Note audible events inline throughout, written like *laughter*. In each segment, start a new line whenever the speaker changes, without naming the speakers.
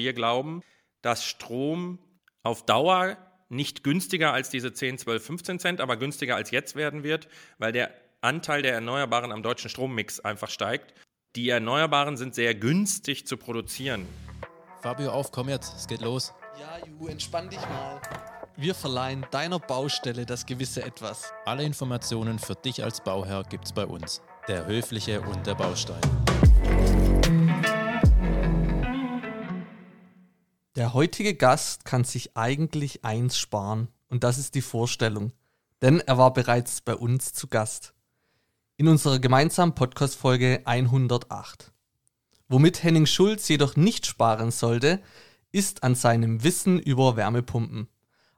wir glauben, dass Strom auf Dauer nicht günstiger als diese 10, 12, 15 Cent, aber günstiger als jetzt werden wird, weil der Anteil der Erneuerbaren am deutschen Strommix einfach steigt. Die Erneuerbaren sind sehr günstig zu produzieren.
Fabio, auf, komm jetzt, es geht los.
Ja, Ju, entspann dich mal. Wir verleihen deiner Baustelle das gewisse Etwas.
Alle Informationen für dich als Bauherr gibt's bei uns. Der Höfliche und der Baustein.
Der heutige Gast kann sich eigentlich eins sparen und das ist die Vorstellung, denn er war bereits bei uns zu Gast. In unserer gemeinsamen Podcast-Folge 108. Womit Henning Schulz jedoch nicht sparen sollte, ist an seinem Wissen über Wärmepumpen.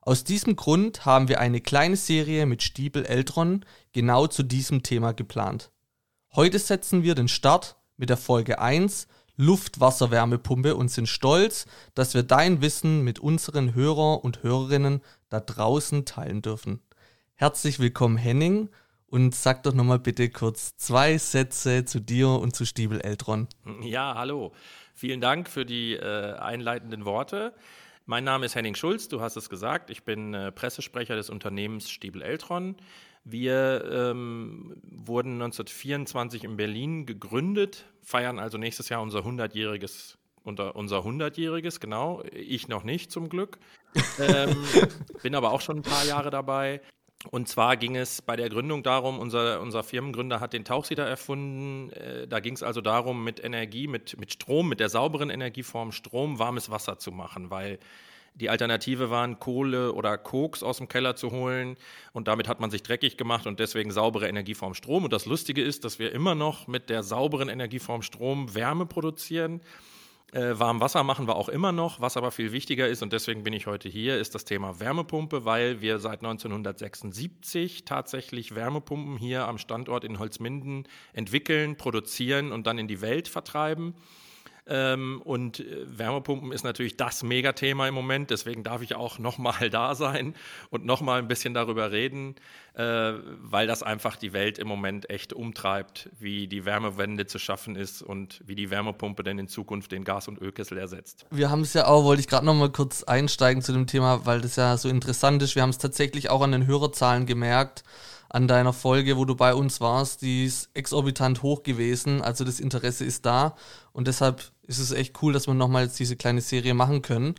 Aus diesem Grund haben wir eine kleine Serie mit Stiebel Eltron genau zu diesem Thema geplant. Heute setzen wir den Start mit der Folge 1 Luft-Wasser-Wärmepumpe und sind stolz, dass wir dein Wissen mit unseren Hörer und Hörerinnen da draußen teilen dürfen. Herzlich willkommen Henning und sag doch nochmal bitte kurz zwei Sätze zu dir und zu Stiebel Eltron.
Ja, hallo. Vielen Dank für die äh, einleitenden Worte. Mein Name ist Henning Schulz, du hast es gesagt. Ich bin äh, Pressesprecher des Unternehmens Stiebel Eltron. Wir ähm, wurden 1924 in Berlin gegründet, feiern also nächstes Jahr unser 100-jähriges unter unser 100-jähriges, genau. Ich noch nicht zum Glück. *laughs* ähm, bin aber auch schon ein paar Jahre dabei. Und zwar ging es bei der Gründung darum, unser, unser Firmengründer hat den Tauchsieder erfunden. Äh, da ging es also darum, mit Energie, mit, mit Strom, mit der sauberen Energieform Strom warmes Wasser zu machen, weil die Alternative waren, Kohle oder Koks aus dem Keller zu holen und damit hat man sich dreckig gemacht und deswegen saubere Energieform Strom. Und das Lustige ist, dass wir immer noch mit der sauberen Energieform Strom Wärme produzieren. Äh, warm Wasser machen wir auch immer noch. Was aber viel wichtiger ist, und deswegen bin ich heute hier, ist das Thema Wärmepumpe, weil wir seit 1976 tatsächlich Wärmepumpen hier am Standort in Holzminden entwickeln, produzieren und dann in die Welt vertreiben. Ähm, und äh, Wärmepumpen ist natürlich das Megathema im Moment. Deswegen darf ich auch nochmal *laughs* da sein und nochmal ein bisschen darüber reden, äh, weil das einfach die Welt im Moment echt umtreibt, wie die Wärmewende zu schaffen ist und wie die Wärmepumpe denn in Zukunft den Gas- und Ölkessel ersetzt.
Wir haben es ja auch, wollte ich gerade nochmal kurz einsteigen zu dem Thema, weil das ja so interessant ist. Wir haben es tatsächlich auch an den Hörerzahlen gemerkt an deiner Folge, wo du bei uns warst, die ist exorbitant hoch gewesen. Also das Interesse ist da und deshalb ist es echt cool, dass wir nochmal jetzt diese kleine Serie machen können.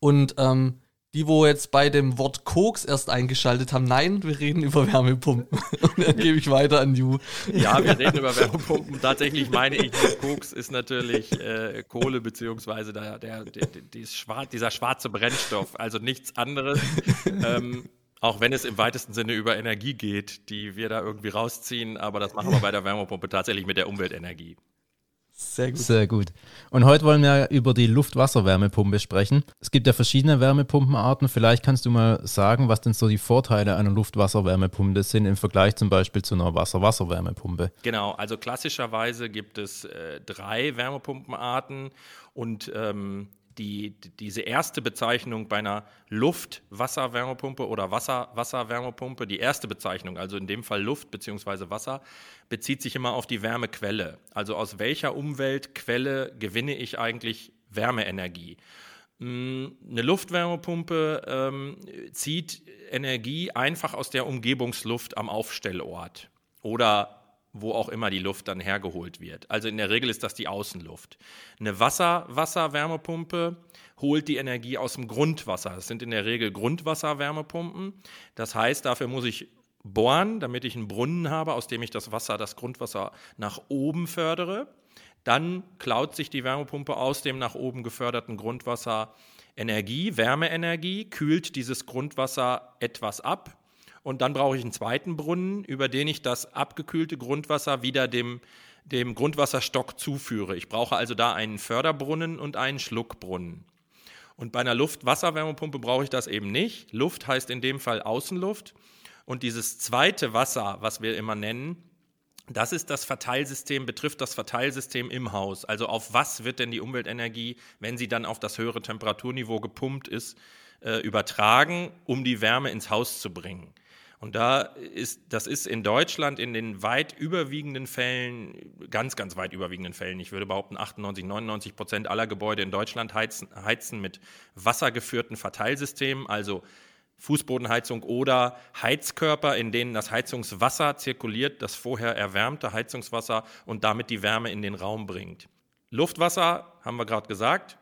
Und ähm, die, wo jetzt bei dem Wort Koks erst eingeschaltet haben, nein, wir reden über Wärmepumpen. *laughs* Und dann gebe ich weiter an Ju.
Ja, wir reden über Wärmepumpen. Tatsächlich meine ich, Koks ist natürlich äh, Kohle beziehungsweise der, der, der, dieser schwarze Brennstoff, also nichts anderes. ähm, auch wenn es im weitesten Sinne über Energie geht, die wir da irgendwie rausziehen, aber das machen wir bei der Wärmepumpe tatsächlich mit der Umweltenergie.
Sehr gut. Sehr gut. Und heute wollen wir über die Luft-Wasser-Wärmepumpe sprechen. Es gibt ja verschiedene Wärmepumpenarten. Vielleicht kannst du mal sagen, was denn so die Vorteile einer Luft-Wasser-Wärmepumpe sind im Vergleich zum Beispiel zu einer Wasser-Wasser-Wärmepumpe.
Genau, also klassischerweise gibt es äh, drei Wärmepumpenarten und ähm, die, diese erste Bezeichnung bei einer Luft-Wasser-Wärmepumpe oder Wasser-Wasser-Wärmepumpe, die erste Bezeichnung, also in dem Fall Luft bzw. Wasser, bezieht sich immer auf die Wärmequelle. Also aus welcher Umweltquelle gewinne ich eigentlich Wärmeenergie? Hm, eine Luftwärmepumpe ähm, zieht Energie einfach aus der Umgebungsluft am Aufstellort oder wo auch immer die Luft dann hergeholt wird. Also in der Regel ist das die Außenluft. Eine Wasser Wasserwärmepumpe holt die Energie aus dem Grundwasser. Das sind in der Regel Grundwasserwärmepumpen. Das heißt, dafür muss ich bohren, damit ich einen Brunnen habe, aus dem ich das Wasser, das Grundwasser nach oben fördere. Dann klaut sich die Wärmepumpe aus dem nach oben geförderten Grundwasser Energie, Wärmeenergie, kühlt dieses Grundwasser etwas ab, und dann brauche ich einen zweiten Brunnen, über den ich das abgekühlte Grundwasser wieder dem, dem Grundwasserstock zuführe. Ich brauche also da einen Förderbrunnen und einen Schluckbrunnen. Und bei einer Luft-Wasserwärmepumpe brauche ich das eben nicht. Luft heißt in dem Fall Außenluft. Und dieses zweite Wasser, was wir immer nennen, das ist das Verteilsystem, betrifft das Verteilsystem im Haus. Also auf was wird denn die Umweltenergie, wenn sie dann auf das höhere Temperaturniveau gepumpt ist, äh, übertragen, um die Wärme ins Haus zu bringen. Und da ist, das ist in Deutschland in den weit überwiegenden Fällen, ganz, ganz weit überwiegenden Fällen, ich würde behaupten, 98, 99 Prozent aller Gebäude in Deutschland heizen, heizen mit wassergeführten Verteilsystemen, also Fußbodenheizung oder Heizkörper, in denen das Heizungswasser zirkuliert, das vorher erwärmte Heizungswasser und damit die Wärme in den Raum bringt. Luftwasser, haben wir gerade gesagt,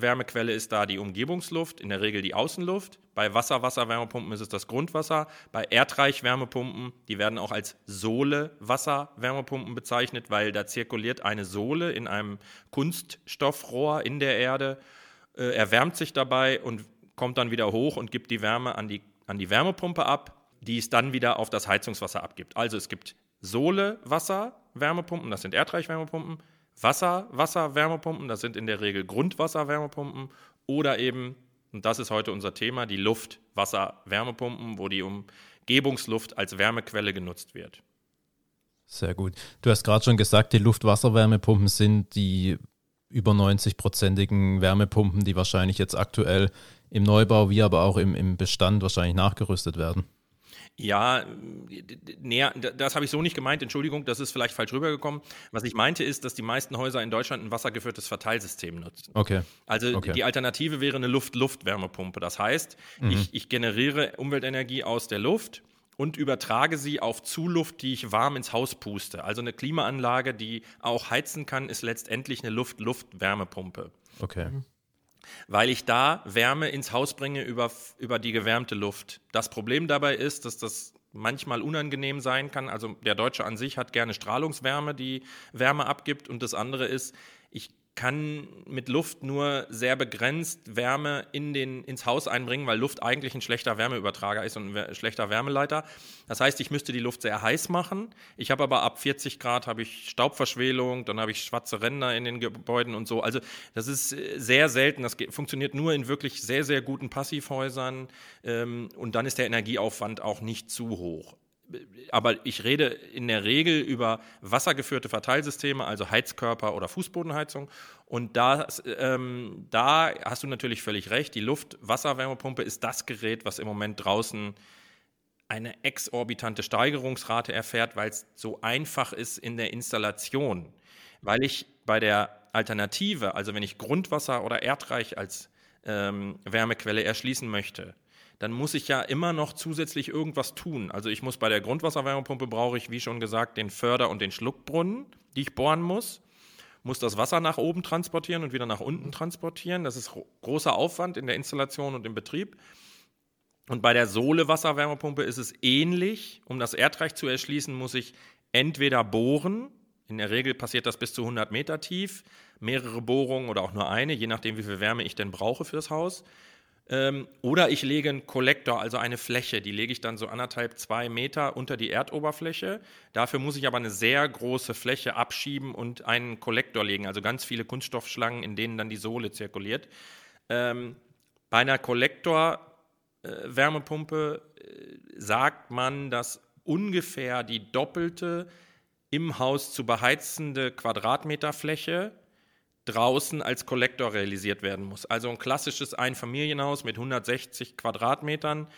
Wärmequelle ist da die Umgebungsluft, in der Regel die Außenluft. Bei Wasser-Wasser-Wärmepumpen ist es das Grundwasser. Bei Erdreich-Wärmepumpen, die werden auch als Sohle-Wasser-Wärmepumpen bezeichnet, weil da zirkuliert eine Sohle in einem Kunststoffrohr in der Erde, äh, erwärmt sich dabei und kommt dann wieder hoch und gibt die Wärme an die, an die Wärmepumpe ab, die es dann wieder auf das Heizungswasser abgibt. Also es gibt Sohle-Wasser-Wärmepumpen, das sind Erdreich-Wärmepumpen. Wasser-Wasser-Wärmepumpen, das sind in der Regel Grundwasser-Wärmepumpen oder eben, und das ist heute unser Thema, die Luft-Wasser-Wärmepumpen, wo die Umgebungsluft als Wärmequelle genutzt wird.
Sehr gut. Du hast gerade schon gesagt, die Luft-Wasser-Wärmepumpen sind die über 90-prozentigen Wärmepumpen, die wahrscheinlich jetzt aktuell im Neubau wie aber auch im, im Bestand wahrscheinlich nachgerüstet werden.
Ja, näher, das habe ich so nicht gemeint, Entschuldigung, das ist vielleicht falsch rübergekommen. Was ich meinte ist, dass die meisten Häuser in Deutschland ein wassergeführtes Verteilsystem nutzen.
Okay.
Also
okay.
die Alternative wäre eine Luft-Luft-Wärmepumpe. Das heißt, mhm. ich, ich generiere Umweltenergie aus der Luft und übertrage sie auf Zuluft, die ich warm ins Haus puste. Also eine Klimaanlage, die auch heizen kann, ist letztendlich eine Luft-Luft-Wärmepumpe.
Okay.
Weil ich da Wärme ins Haus bringe über, über die gewärmte Luft. Das Problem dabei ist, dass das manchmal unangenehm sein kann. Also der Deutsche an sich hat gerne Strahlungswärme, die Wärme abgibt. Und das andere ist, ich kann mit Luft nur sehr begrenzt Wärme in den, ins Haus einbringen, weil Luft eigentlich ein schlechter Wärmeübertrager ist und ein schlechter Wärmeleiter. Das heißt, ich müsste die Luft sehr heiß machen. Ich habe aber ab 40 Grad habe ich Staubverschwelung, dann habe ich schwarze Ränder in den Gebäuden und so. Also das ist sehr selten. Das funktioniert nur in wirklich sehr, sehr guten Passivhäusern ähm, und dann ist der Energieaufwand auch nicht zu hoch aber ich rede in der Regel über wassergeführte Verteilsysteme, also Heizkörper oder Fußbodenheizung. Und da, ähm, da hast du natürlich völlig recht. Die Luft-Wasserwärmepumpe ist das Gerät, was im Moment draußen eine exorbitante Steigerungsrate erfährt, weil es so einfach ist in der Installation. Weil ich bei der Alternative, also wenn ich Grundwasser oder Erdreich als ähm, Wärmequelle erschließen möchte, dann muss ich ja immer noch zusätzlich irgendwas tun. Also ich muss bei der Grundwasserwärmepumpe brauche ich, wie schon gesagt, den Förder- und den Schluckbrunnen, die ich bohren muss, muss das Wasser nach oben transportieren und wieder nach unten transportieren. Das ist großer Aufwand in der Installation und im Betrieb. Und bei der Sohle-Wasserwärmepumpe ist es ähnlich. Um das Erdreich zu erschließen, muss ich entweder bohren, in der Regel passiert das bis zu 100 Meter tief, mehrere Bohrungen oder auch nur eine, je nachdem, wie viel Wärme ich denn brauche fürs Haus. Ähm, oder ich lege einen Kollektor, also eine Fläche, die lege ich dann so anderthalb, zwei Meter unter die Erdoberfläche. Dafür muss ich aber eine sehr große Fläche abschieben und einen Kollektor legen, also ganz viele Kunststoffschlangen, in denen dann die Sohle zirkuliert. Ähm, bei einer Kollektor-Wärmepumpe äh, äh, sagt man, dass ungefähr die doppelte im Haus zu beheizende Quadratmeterfläche draußen als Kollektor realisiert werden muss. Also ein klassisches Einfamilienhaus mit 160 Quadratmetern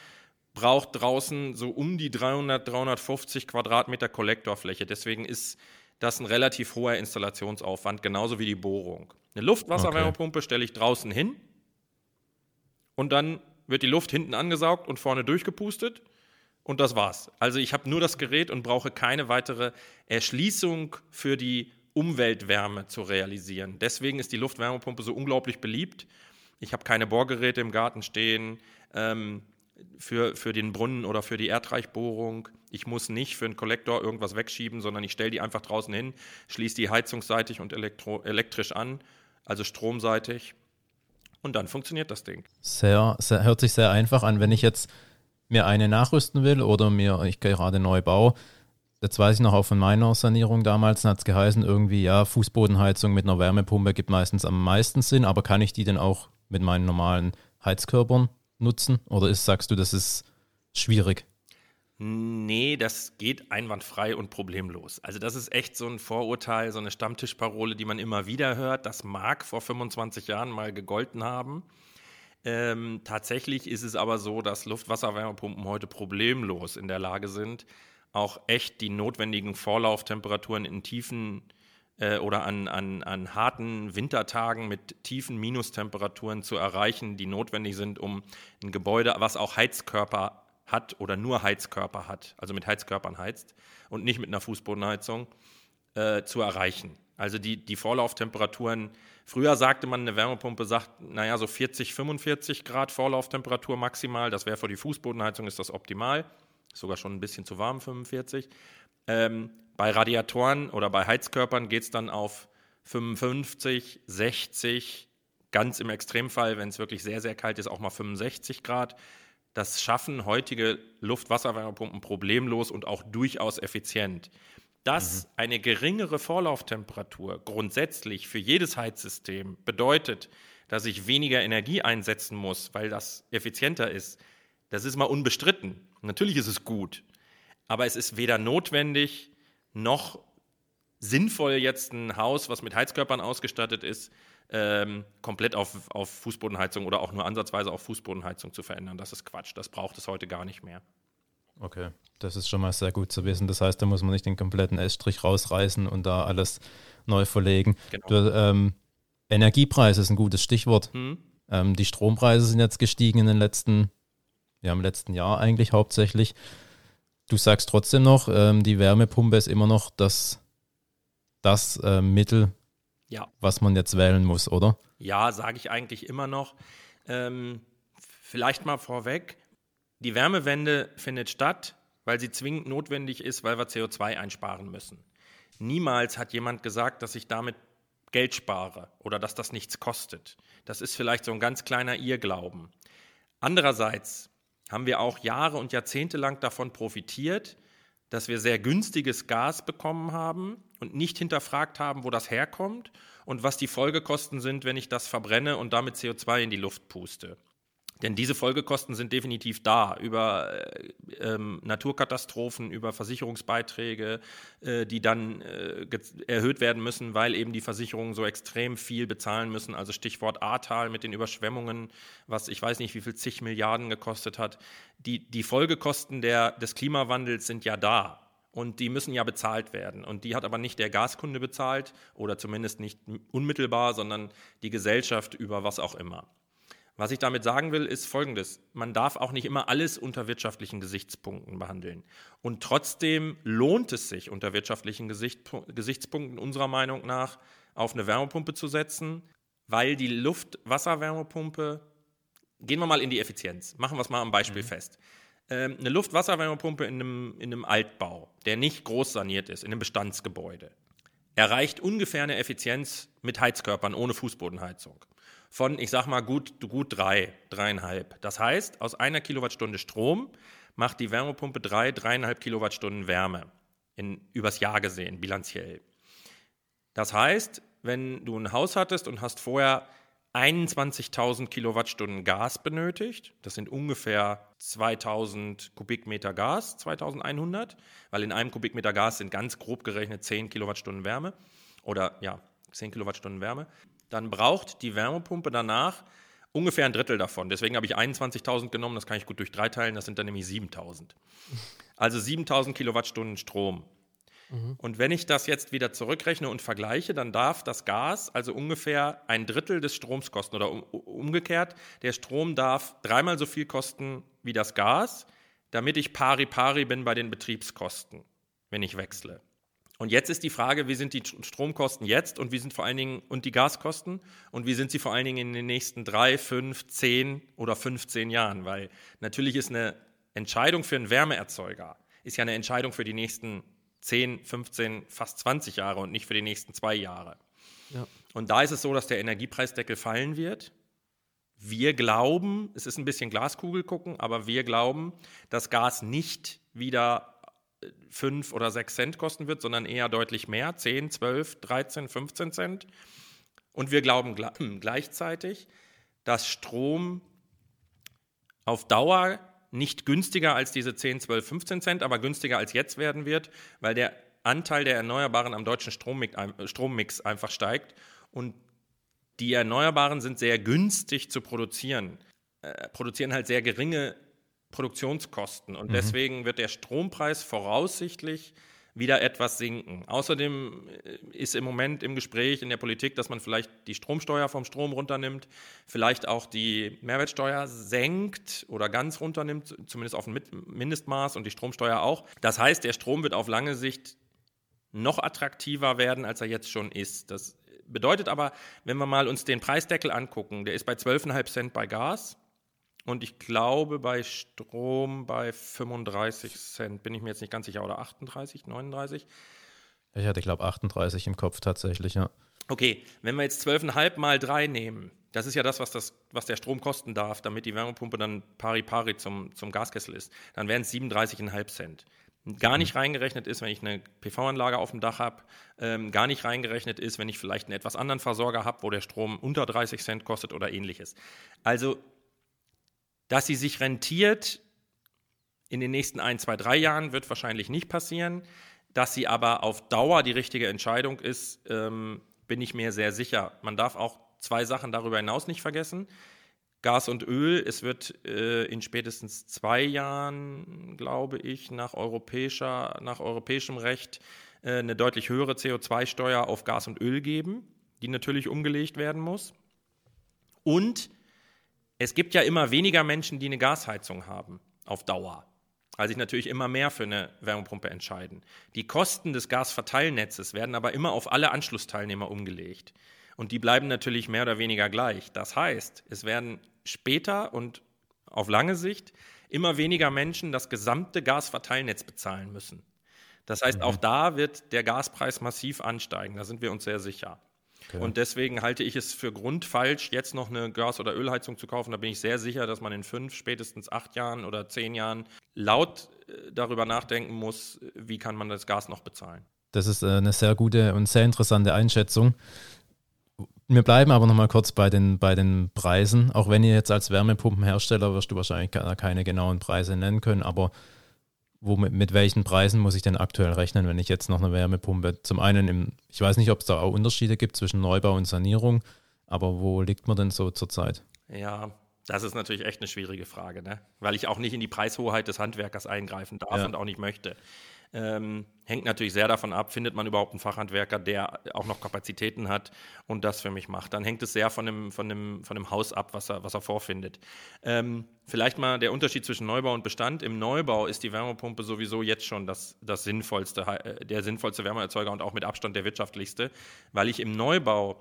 braucht draußen so um die 300, 350 Quadratmeter Kollektorfläche. Deswegen ist das ein relativ hoher Installationsaufwand, genauso wie die Bohrung. Eine Luftwasserwärmepumpe okay. stelle ich draußen hin und dann wird die Luft hinten angesaugt und vorne durchgepustet und das war's. Also ich habe nur das Gerät und brauche keine weitere Erschließung für die Umweltwärme zu realisieren. Deswegen ist die Luftwärmepumpe so unglaublich beliebt. Ich habe keine Bohrgeräte im Garten stehen ähm, für, für den Brunnen oder für die Erdreichbohrung. Ich muss nicht für einen Kollektor irgendwas wegschieben, sondern ich stelle die einfach draußen hin, schließe die heizungsseitig und elektro, elektrisch an, also stromseitig. Und dann funktioniert das Ding.
Sehr, sehr, hört sich sehr einfach an. Wenn ich jetzt mir eine nachrüsten will oder mir ich gerade neu baue, Jetzt weiß ich noch auch von meiner Sanierung damals, hat es geheißen, irgendwie, ja, Fußbodenheizung mit einer Wärmepumpe gibt meistens am meisten Sinn, aber kann ich die denn auch mit meinen normalen Heizkörpern nutzen? Oder ist, sagst du, das ist schwierig?
Nee, das geht einwandfrei und problemlos. Also das ist echt so ein Vorurteil, so eine Stammtischparole, die man immer wieder hört. Das mag vor 25 Jahren mal gegolten haben. Ähm, tatsächlich ist es aber so, dass Luftwasserwärmepumpen heute problemlos in der Lage sind, auch echt die notwendigen Vorlauftemperaturen in tiefen äh, oder an, an, an harten Wintertagen mit tiefen Minustemperaturen zu erreichen, die notwendig sind, um ein Gebäude, was auch Heizkörper hat oder nur Heizkörper hat, also mit Heizkörpern heizt und nicht mit einer Fußbodenheizung, äh, zu erreichen. Also die, die Vorlauftemperaturen, früher sagte man, eine Wärmepumpe sagt, naja, so 40, 45 Grad Vorlauftemperatur maximal, das wäre für die Fußbodenheizung, ist das optimal, sogar schon ein bisschen zu warm, 45. Ähm, bei Radiatoren oder bei Heizkörpern geht es dann auf 55, 60, ganz im Extremfall, wenn es wirklich sehr, sehr kalt ist, auch mal 65 Grad. Das schaffen heutige Luft-Wasserwärmepumpen problemlos und auch durchaus effizient dass mhm. eine geringere Vorlauftemperatur grundsätzlich für jedes Heizsystem bedeutet, dass ich weniger Energie einsetzen muss, weil das effizienter ist, das ist mal unbestritten. Natürlich ist es gut, aber es ist weder notwendig noch sinnvoll, jetzt ein Haus, was mit Heizkörpern ausgestattet ist, ähm, komplett auf, auf Fußbodenheizung oder auch nur ansatzweise auf Fußbodenheizung zu verändern. Das ist Quatsch. Das braucht es heute gar nicht mehr.
Okay, das ist schon mal sehr gut zu wissen. Das heißt, da muss man nicht den kompletten Estrich rausreißen und da alles neu verlegen. Genau. Du, ähm, Energiepreis ist ein gutes Stichwort. Hm. Ähm, die Strompreise sind jetzt gestiegen in den letzten, ja, im letzten Jahr eigentlich hauptsächlich. Du sagst trotzdem noch, ähm, die Wärmepumpe ist immer noch das, das äh, Mittel, ja. was man jetzt wählen muss, oder?
Ja, sage ich eigentlich immer noch. Ähm, vielleicht mal vorweg, die Wärmewende findet statt, weil sie zwingend notwendig ist, weil wir CO2 einsparen müssen. Niemals hat jemand gesagt, dass ich damit Geld spare oder dass das nichts kostet. Das ist vielleicht so ein ganz kleiner Irrglauben. Andererseits haben wir auch Jahre und Jahrzehnte lang davon profitiert, dass wir sehr günstiges Gas bekommen haben und nicht hinterfragt haben, wo das herkommt und was die Folgekosten sind, wenn ich das verbrenne und damit CO2 in die Luft puste. Denn diese Folgekosten sind definitiv da über äh, ähm, Naturkatastrophen, über Versicherungsbeiträge, äh, die dann äh, erhöht werden müssen, weil eben die Versicherungen so extrem viel bezahlen müssen. Also Stichwort Ahrtal mit den Überschwemmungen, was ich weiß nicht, wie viel zig Milliarden gekostet hat. Die, die Folgekosten der, des Klimawandels sind ja da. Und die müssen ja bezahlt werden. Und die hat aber nicht der Gaskunde bezahlt oder zumindest nicht unmittelbar, sondern die Gesellschaft über was auch immer. Was ich damit sagen will, ist Folgendes. Man darf auch nicht immer alles unter wirtschaftlichen Gesichtspunkten behandeln. Und trotzdem lohnt es sich unter wirtschaftlichen Gesichtspunkten unserer Meinung nach auf eine Wärmepumpe zu setzen, weil die Luft-Wasser-Wärmepumpe, gehen wir mal in die Effizienz, machen wir es mal am Beispiel mhm. fest. Ähm, eine Luft-Wasser-Wärmepumpe in einem, in einem Altbau, der nicht groß saniert ist, in einem Bestandsgebäude, erreicht ungefähr eine Effizienz mit Heizkörpern ohne Fußbodenheizung von, ich sag mal, gut, gut drei, dreieinhalb. Das heißt, aus einer Kilowattstunde Strom macht die Wärmepumpe drei, dreieinhalb Kilowattstunden Wärme. In, übers Jahr gesehen, bilanziell. Das heißt, wenn du ein Haus hattest und hast vorher 21.000 Kilowattstunden Gas benötigt. Das sind ungefähr 2000 Kubikmeter Gas, 2100, weil in einem Kubikmeter Gas sind ganz grob gerechnet 10 Kilowattstunden Wärme oder ja, 10 Kilowattstunden Wärme dann braucht die Wärmepumpe danach ungefähr ein Drittel davon. Deswegen habe ich 21.000 genommen, das kann ich gut durch drei teilen, das sind dann nämlich 7.000. Also 7.000 Kilowattstunden Strom. Mhm. Und wenn ich das jetzt wieder zurückrechne und vergleiche, dann darf das Gas also ungefähr ein Drittel des Stroms kosten oder um, umgekehrt, der Strom darf dreimal so viel kosten wie das Gas, damit ich pari pari bin bei den Betriebskosten, wenn ich wechsle. Und jetzt ist die Frage, wie sind die Stromkosten jetzt und wie sind vor allen Dingen und die Gaskosten und wie sind sie vor allen Dingen in den nächsten drei, fünf, zehn oder 15 Jahren? Weil natürlich ist eine Entscheidung für einen Wärmeerzeuger ist ja eine Entscheidung für die nächsten 10, 15, fast 20 Jahre und nicht für die nächsten zwei Jahre. Ja. Und da ist es so, dass der Energiepreisdeckel fallen wird. Wir glauben, es ist ein bisschen Glaskugel gucken, aber wir glauben, dass Gas nicht wieder 5 oder 6 Cent kosten wird, sondern eher deutlich mehr, 10, 12, 13, 15 Cent. Und wir glauben gleichzeitig, dass Strom auf Dauer nicht günstiger als diese 10, 12, 15 Cent, aber günstiger als jetzt werden wird, weil der Anteil der Erneuerbaren am deutschen Strommix einfach steigt und die Erneuerbaren sind sehr günstig zu produzieren. äh, produzieren halt sehr geringe Produktionskosten und mhm. deswegen wird der Strompreis voraussichtlich wieder etwas sinken. Außerdem äh, ist im Moment im Gespräch in der Politik, dass man vielleicht die Stromsteuer vom Strom runternimmt, vielleicht auch die Mehrwertsteuer senkt oder ganz runternimmt, zumindest auf ein Mindestmaß und die Stromsteuer auch. Das heißt, der Strom wird auf lange Sicht noch attraktiver werden, als er jetzt schon ist. Das bedeutet aber, wenn wir mal uns den Preisdeckel angucken, der ist bei 12,5 Cent bei Gas und ich glaube bei Strom bei 35 Cent, bin ich mir jetzt nicht ganz sicher, oder 38, 39?
Ich hatte, glaube 38 im Kopf tatsächlich, ja.
Okay, wenn wir jetzt 12,5 mal 3 nehmen, das ist ja das was, das, was der Strom kosten darf, damit die Wärmepumpe dann pari pari zum, zum Gaskessel ist, dann wären es 37,5 Cent. Gar nicht reingerechnet ist, wenn ich eine PV-Anlage auf dem Dach habe, ähm, gar nicht reingerechnet ist, wenn ich vielleicht einen etwas anderen Versorger habe, wo der Strom unter 30 Cent kostet oder ähnliches. Also dass sie sich rentiert in den nächsten ein, zwei, drei Jahren, wird wahrscheinlich nicht passieren. Dass sie aber auf Dauer die richtige Entscheidung ist, ähm, bin ich mir sehr sicher. Man darf auch zwei Sachen darüber hinaus nicht vergessen. Gas und Öl, es wird äh, in spätestens zwei Jahren, glaube ich, nach, europäischer, nach europäischem Recht äh, eine deutlich höhere CO2-Steuer auf Gas und Öl geben, die natürlich umgelegt werden muss. Und es gibt ja immer weniger Menschen, die eine Gasheizung haben auf Dauer, weil sich natürlich immer mehr für eine Wärmepumpe entscheiden. Die Kosten des Gasverteilnetzes werden aber immer auf alle Anschlussteilnehmer umgelegt. Und die bleiben natürlich mehr oder weniger gleich. Das heißt, es werden später und auf lange Sicht immer weniger Menschen das gesamte Gasverteilnetz bezahlen müssen. Das heißt, mhm. auch da wird der Gaspreis massiv ansteigen. Da sind wir uns sehr sicher. Okay. Und deswegen halte ich es für grundfalsch, jetzt noch eine Gas- oder Ölheizung zu kaufen. Da bin ich sehr sicher, dass man in fünf, spätestens acht Jahren oder zehn Jahren laut äh, darüber nachdenken muss, wie kann man das Gas noch bezahlen.
Das ist äh, eine sehr gute und sehr interessante Einschätzung. Wir bleiben aber noch mal kurz bei den, bei den Preisen. Auch wenn ihr jetzt als Wärmepumpenhersteller wirst du wahrscheinlich keine genauen Preise nennen können, aber wo mit, welchen Preisen muss ich denn aktuell rechnen, wenn ich jetzt noch eine Wärmepumpe, zum einen im, ich weiß nicht, ob es da auch Unterschiede gibt zwischen Neubau und Sanierung, aber wo liegt man denn so zurzeit?
Ja, das ist natürlich echt eine schwierige Frage, ne? weil ich auch nicht in die Preishoheit des Handwerkers eingreifen darf ja. und auch nicht möchte. Ähm, hängt natürlich sehr davon ab, findet man überhaupt einen Fachhandwerker, der auch noch Kapazitäten hat und das für mich macht. Dann hängt es sehr von dem, von dem, von dem Haus ab, was er, was er vorfindet. Ähm, vielleicht mal der Unterschied zwischen Neubau und Bestand. Im Neubau ist die Wärmepumpe sowieso jetzt schon das, das sinnvollste, äh, der sinnvollste Wärmeerzeuger und auch mit Abstand der wirtschaftlichste, weil ich im Neubau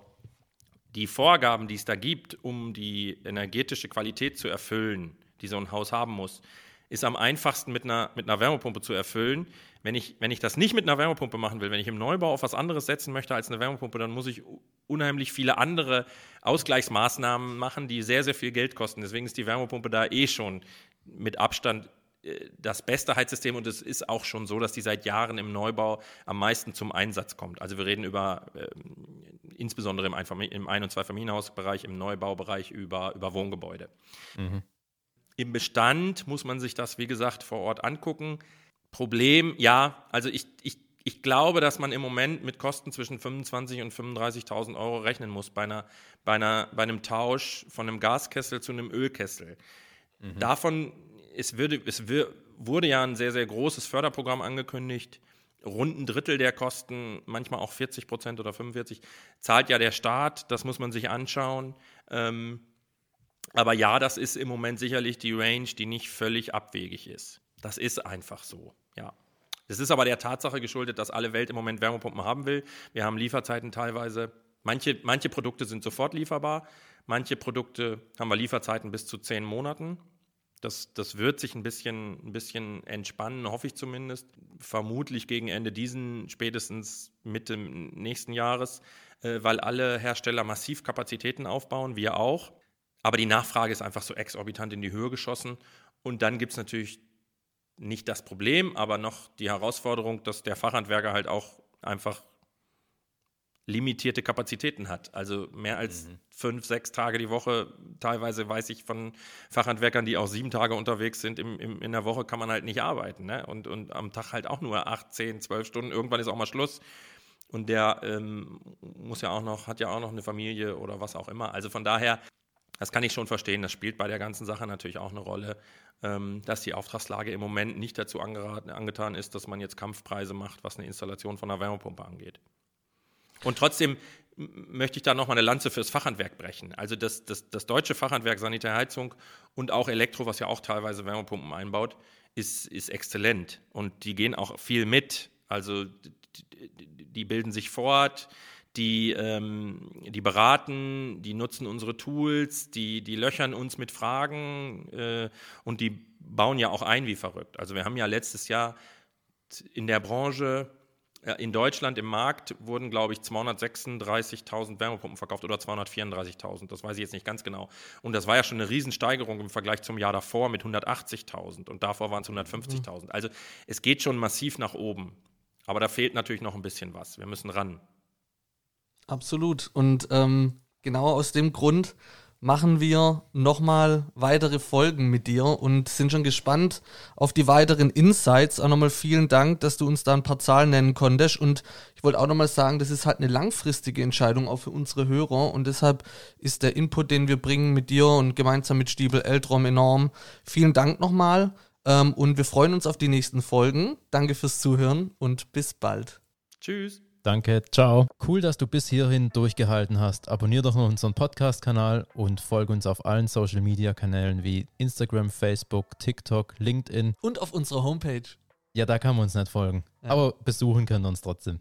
die Vorgaben, die es da gibt, um die energetische Qualität zu erfüllen, die so ein Haus haben muss, ist am einfachsten mit einer, mit einer Wärmepumpe zu erfüllen. Wenn ich, wenn ich das nicht mit einer Wärmepumpe machen will, wenn ich im Neubau auf was anderes setzen möchte als eine Wärmepumpe, dann muss ich unheimlich viele andere Ausgleichsmaßnahmen machen, die sehr, sehr viel Geld kosten. Deswegen ist die Wärmepumpe da eh schon mit Abstand äh, das beste Heizsystem und es ist auch schon so, dass die seit Jahren im Neubau am meisten zum Einsatz kommt. Also wir reden über, äh, insbesondere im, Ein- im Ein- und Zweifamilienhausbereich, im Neubaubereich über, über Wohngebäude. Mhm. Im Bestand muss man sich das, wie gesagt, vor Ort angucken. Problem, ja, also ich, ich, ich glaube, dass man im Moment mit Kosten zwischen 25.000 und 35.000 Euro rechnen muss bei, einer, bei, einer, bei einem Tausch von einem Gaskessel zu einem Ölkessel. Mhm. Davon es, würde, es wurde ja ein sehr, sehr großes Förderprogramm angekündigt. Rund ein Drittel der Kosten, manchmal auch 40 Prozent oder 45, zahlt ja der Staat. Das muss man sich anschauen. Ähm, aber ja, das ist im Moment sicherlich die Range, die nicht völlig abwegig ist. Das ist einfach so, ja. Das ist aber der Tatsache geschuldet, dass alle Welt im Moment Wärmepumpen haben will. Wir haben Lieferzeiten teilweise. Manche, manche Produkte sind sofort lieferbar. Manche Produkte haben wir Lieferzeiten bis zu zehn Monaten. Das, das wird sich ein bisschen, ein bisschen entspannen, hoffe ich zumindest. Vermutlich gegen Ende diesen, spätestens Mitte nächsten Jahres, äh, weil alle Hersteller massiv Kapazitäten aufbauen, wir auch. Aber die Nachfrage ist einfach so exorbitant in die Höhe geschossen. Und dann gibt es natürlich nicht das Problem, aber noch die Herausforderung, dass der Fachhandwerker halt auch einfach limitierte Kapazitäten hat. Also mehr als mhm. fünf, sechs Tage die Woche. Teilweise weiß ich von Fachhandwerkern, die auch sieben Tage unterwegs sind. Im, im, in der Woche kann man halt nicht arbeiten. Ne? Und, und am Tag halt auch nur acht, zehn, zwölf Stunden. Irgendwann ist auch mal Schluss. Und der ähm, muss ja auch noch, hat ja auch noch eine Familie oder was auch immer. Also von daher Das kann ich schon verstehen. Das spielt bei der ganzen Sache natürlich auch eine Rolle, ähm, dass die Auftragslage im Moment nicht dazu angetan ist, dass man jetzt Kampfpreise macht, was eine Installation von einer Wärmepumpe angeht. Und trotzdem möchte ich da nochmal eine Lanze fürs Fachhandwerk brechen. Also das, das, das deutsche Fachhandwerk Sanitärheizung und auch Elektro, was ja auch teilweise Wärmepumpen einbaut, ist, ist exzellent. Und die gehen auch viel mit. Also die, die bilden sich fort, die, ähm, die beraten, die nutzen unsere Tools, die, die löchern uns mit Fragen äh, und die bauen ja auch ein wie verrückt. Also wir haben ja letztes Jahr in der Branche in Deutschland im Markt wurden, glaube ich, 236.000 Wärmepumpen verkauft oder 234.000, das weiß ich jetzt nicht ganz genau. Und das war ja schon eine Riesensteigerung im Vergleich zum Jahr davor mit 180.000 und davor waren es 150.000. Mhm. Also es geht schon massiv nach oben. Aber da fehlt natürlich noch ein bisschen was. Wir müssen ran.
Absolut. Und ähm, genau aus dem Grund machen wir nochmal weitere Folgen mit dir und sind schon gespannt auf die weiteren Insights. Auch nochmal vielen Dank, dass du uns da ein paar Zahlen nennen konntest. Und ich wollte auch nochmal sagen, das ist halt eine langfristige Entscheidung auch für unsere Hörer und deshalb ist der Input, den wir bringen mit dir und gemeinsam mit Stiebel Eltrom enorm. Vielen Dank nochmal ähm, und wir freuen uns auf die nächsten Folgen. Danke fürs Zuhören und bis bald.
Tschüss.
Danke, ciao. Cool, dass du bis hierhin durchgehalten hast. Abonnier doch unseren Podcast-Kanal und folge uns auf allen Social-Media-Kanälen wie Instagram, Facebook, TikTok, LinkedIn.
Und auf unserer Homepage.
Ja, da kann man uns nicht folgen. Ja. Aber besuchen können wir uns trotzdem.